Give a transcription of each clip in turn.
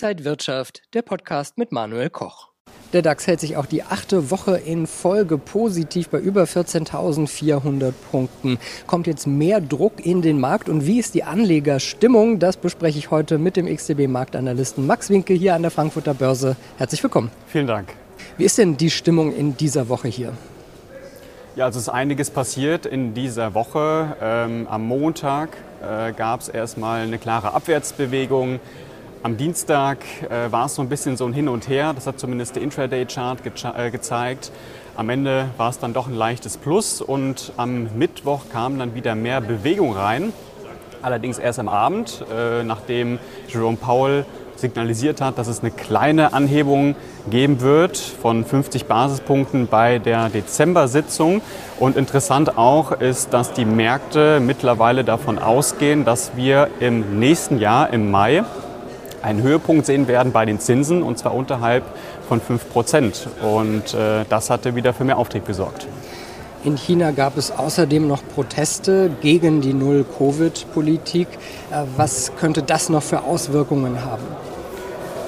Inside Wirtschaft, der Podcast mit Manuel Koch. Der DAX hält sich auch die achte Woche in Folge positiv bei über 14.400 Punkten. Kommt jetzt mehr Druck in den Markt und wie ist die Anlegerstimmung? Das bespreche ich heute mit dem XTB-Marktanalysten Max Winkel hier an der Frankfurter Börse. Herzlich willkommen. Vielen Dank. Wie ist denn die Stimmung in dieser Woche hier? Ja, also es ist einiges passiert in dieser Woche. Ähm, am Montag äh, gab es erstmal eine klare Abwärtsbewegung. Am Dienstag äh, war es so ein bisschen so ein Hin und Her. Das hat zumindest der Intraday-Chart ge äh, gezeigt. Am Ende war es dann doch ein leichtes Plus und am Mittwoch kam dann wieder mehr Bewegung rein. Allerdings erst am Abend, äh, nachdem Jerome Powell signalisiert hat, dass es eine kleine Anhebung geben wird von 50 Basispunkten bei der Dezember-Sitzung. Und interessant auch ist, dass die Märkte mittlerweile davon ausgehen, dass wir im nächsten Jahr, im Mai, einen Höhepunkt sehen werden bei den Zinsen und zwar unterhalb von 5 Prozent. Und äh, das hatte wieder für mehr Auftrieb gesorgt. In China gab es außerdem noch Proteste gegen die Null-Covid-Politik. Äh, was könnte das noch für Auswirkungen haben?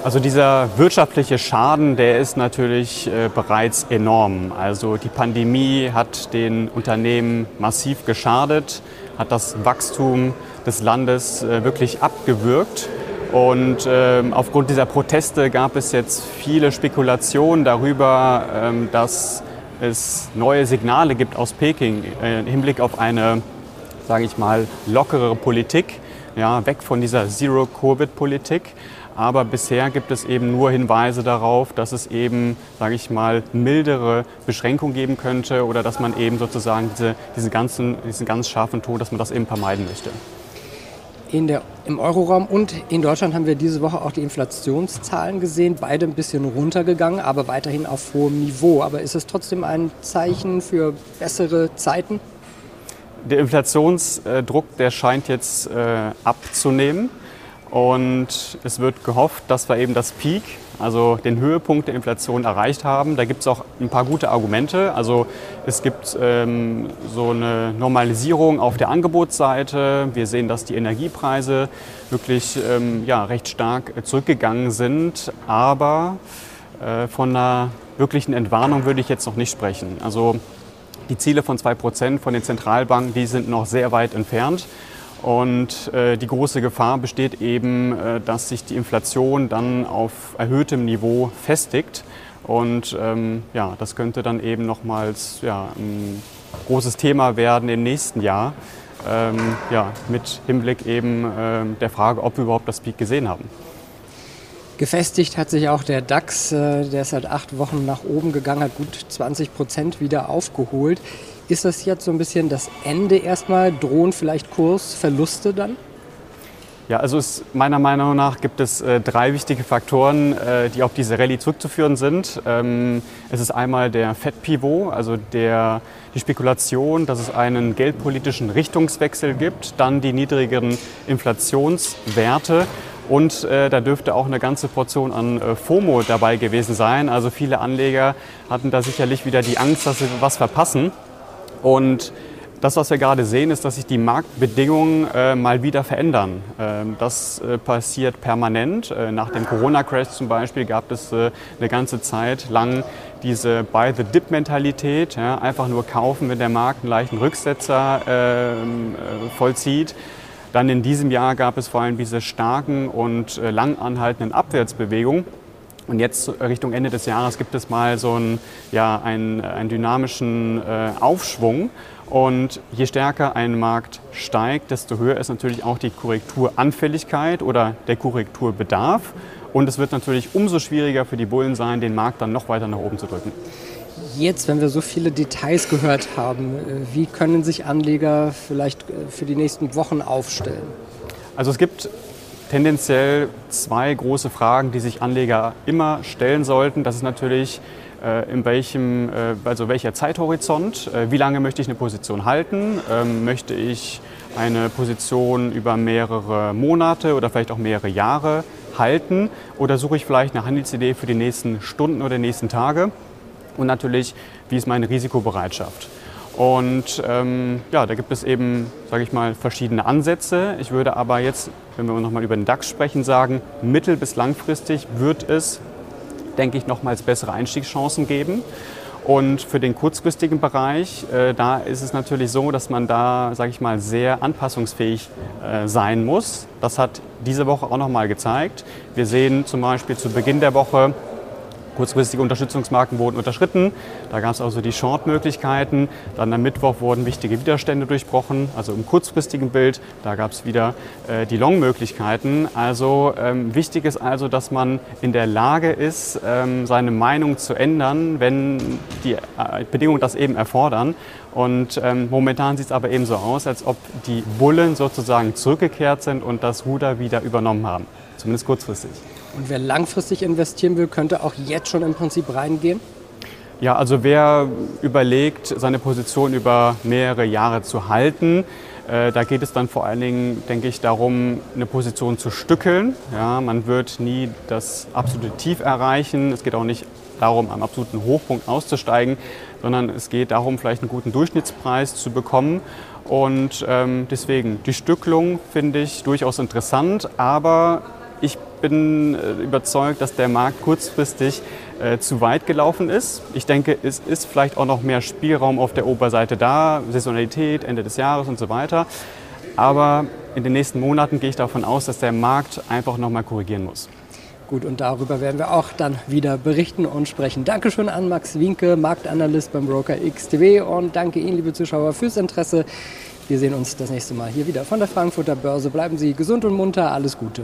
Also dieser wirtschaftliche Schaden, der ist natürlich äh, bereits enorm. Also die Pandemie hat den Unternehmen massiv geschadet, hat das Wachstum des Landes äh, wirklich abgewürgt. Und äh, aufgrund dieser Proteste gab es jetzt viele Spekulationen darüber, ähm, dass es neue Signale gibt aus Peking äh, im Hinblick auf eine, sage ich mal, lockerere Politik, ja, weg von dieser Zero-Covid-Politik. Aber bisher gibt es eben nur Hinweise darauf, dass es eben, sage ich mal, mildere Beschränkungen geben könnte oder dass man eben sozusagen diese, diesen, ganzen, diesen ganz scharfen Ton, dass man das eben vermeiden möchte. In der, Im Euroraum und in Deutschland haben wir diese Woche auch die Inflationszahlen gesehen, beide ein bisschen runtergegangen, aber weiterhin auf hohem Niveau. Aber ist es trotzdem ein Zeichen für bessere Zeiten? Der Inflationsdruck, der scheint jetzt äh, abzunehmen. Und es wird gehofft, dass wir eben das Peak, also den Höhepunkt der Inflation erreicht haben. Da gibt es auch ein paar gute Argumente. Also es gibt ähm, so eine Normalisierung auf der Angebotsseite. Wir sehen, dass die Energiepreise wirklich ähm, ja, recht stark zurückgegangen sind. Aber äh, von einer wirklichen Entwarnung würde ich jetzt noch nicht sprechen. Also die Ziele von 2% von den Zentralbanken, die sind noch sehr weit entfernt. Und äh, die große Gefahr besteht eben, äh, dass sich die Inflation dann auf erhöhtem Niveau festigt. Und ähm, ja, das könnte dann eben nochmals ja, ein großes Thema werden im nächsten Jahr. Ähm, ja, mit Hinblick eben äh, der Frage, ob wir überhaupt das Peak gesehen haben. Gefestigt hat sich auch der DAX, äh, der ist seit acht Wochen nach oben gegangen, hat gut 20 Prozent wieder aufgeholt. Ist das jetzt so ein bisschen das Ende erstmal? Drohen vielleicht Kursverluste dann? Ja, also es, meiner Meinung nach gibt es äh, drei wichtige Faktoren, äh, die auf diese Rallye zurückzuführen sind. Ähm, es ist einmal der Fed-Pivot, also der, die Spekulation, dass es einen geldpolitischen Richtungswechsel gibt, dann die niedrigeren Inflationswerte und äh, da dürfte auch eine ganze Portion an äh, FOMO dabei gewesen sein. Also viele Anleger hatten da sicherlich wieder die Angst, dass sie was verpassen. Und das, was wir gerade sehen, ist, dass sich die Marktbedingungen äh, mal wieder verändern. Ähm, das äh, passiert permanent. Äh, nach dem Corona-Crash zum Beispiel gab es äh, eine ganze Zeit lang diese Buy-the-Dip-Mentalität. Ja, einfach nur kaufen, wenn der Markt einen leichten Rücksetzer ähm, äh, vollzieht. Dann in diesem Jahr gab es vor allem diese starken und äh, lang anhaltenden Abwärtsbewegungen. Und jetzt Richtung Ende des Jahres gibt es mal so einen, ja, einen, einen dynamischen äh, Aufschwung. Und je stärker ein Markt steigt, desto höher ist natürlich auch die Korrekturanfälligkeit oder der Korrekturbedarf. Und es wird natürlich umso schwieriger für die Bullen sein, den Markt dann noch weiter nach oben zu drücken. Jetzt, wenn wir so viele Details gehört haben, äh, wie können sich Anleger vielleicht äh, für die nächsten Wochen aufstellen? Also es gibt tendenziell zwei große Fragen, die sich Anleger immer stellen sollten. Das ist natürlich, äh, in welchem, äh, also welcher Zeithorizont, äh, wie lange möchte ich eine Position halten, ähm, möchte ich eine Position über mehrere Monate oder vielleicht auch mehrere Jahre halten oder suche ich vielleicht eine Handelsidee für die nächsten Stunden oder nächsten Tage und natürlich, wie ist meine Risikobereitschaft. Und ähm, ja, da gibt es eben, sage ich mal, verschiedene Ansätze. Ich würde aber jetzt, wenn wir nochmal über den DAX sprechen, sagen, mittel- bis langfristig wird es, denke ich, nochmals bessere Einstiegschancen geben. Und für den kurzfristigen Bereich, äh, da ist es natürlich so, dass man da, sage ich mal, sehr anpassungsfähig äh, sein muss. Das hat diese Woche auch nochmal gezeigt. Wir sehen zum Beispiel zu Beginn der Woche, Kurzfristige Unterstützungsmarken wurden unterschritten. Da gab es also die Short-Möglichkeiten. Dann am Mittwoch wurden wichtige Widerstände durchbrochen, also im kurzfristigen Bild. Da gab es wieder äh, die Long-Möglichkeiten. Also ähm, wichtig ist also, dass man in der Lage ist, ähm, seine Meinung zu ändern, wenn die äh, Bedingungen das eben erfordern. Und ähm, momentan sieht es aber eben so aus, als ob die Bullen sozusagen zurückgekehrt sind und das Ruder wieder übernommen haben. Zumindest kurzfristig. Und wer langfristig investieren will, könnte auch jetzt schon im Prinzip reingehen? Ja, also wer überlegt, seine Position über mehrere Jahre zu halten, äh, da geht es dann vor allen Dingen, denke ich, darum, eine Position zu stückeln. Ja, man wird nie das absolute Tief erreichen. Es geht auch nicht darum, am absoluten Hochpunkt auszusteigen, sondern es geht darum, vielleicht einen guten Durchschnittspreis zu bekommen. Und ähm, deswegen, die Stückelung finde ich durchaus interessant, aber ich bin äh, überzeugt, dass der Markt kurzfristig äh, zu weit gelaufen ist. Ich denke, es ist vielleicht auch noch mehr Spielraum auf der Oberseite da, Saisonalität, Ende des Jahres und so weiter. Aber in den nächsten Monaten gehe ich davon aus, dass der Markt einfach noch mal korrigieren muss. Gut, und darüber werden wir auch dann wieder berichten und sprechen. Dankeschön an Max Winke, Marktanalyst beim Broker XTW und danke Ihnen, liebe Zuschauer, fürs Interesse. Wir sehen uns das nächste Mal hier wieder von der Frankfurter Börse. Bleiben Sie gesund und munter. Alles Gute.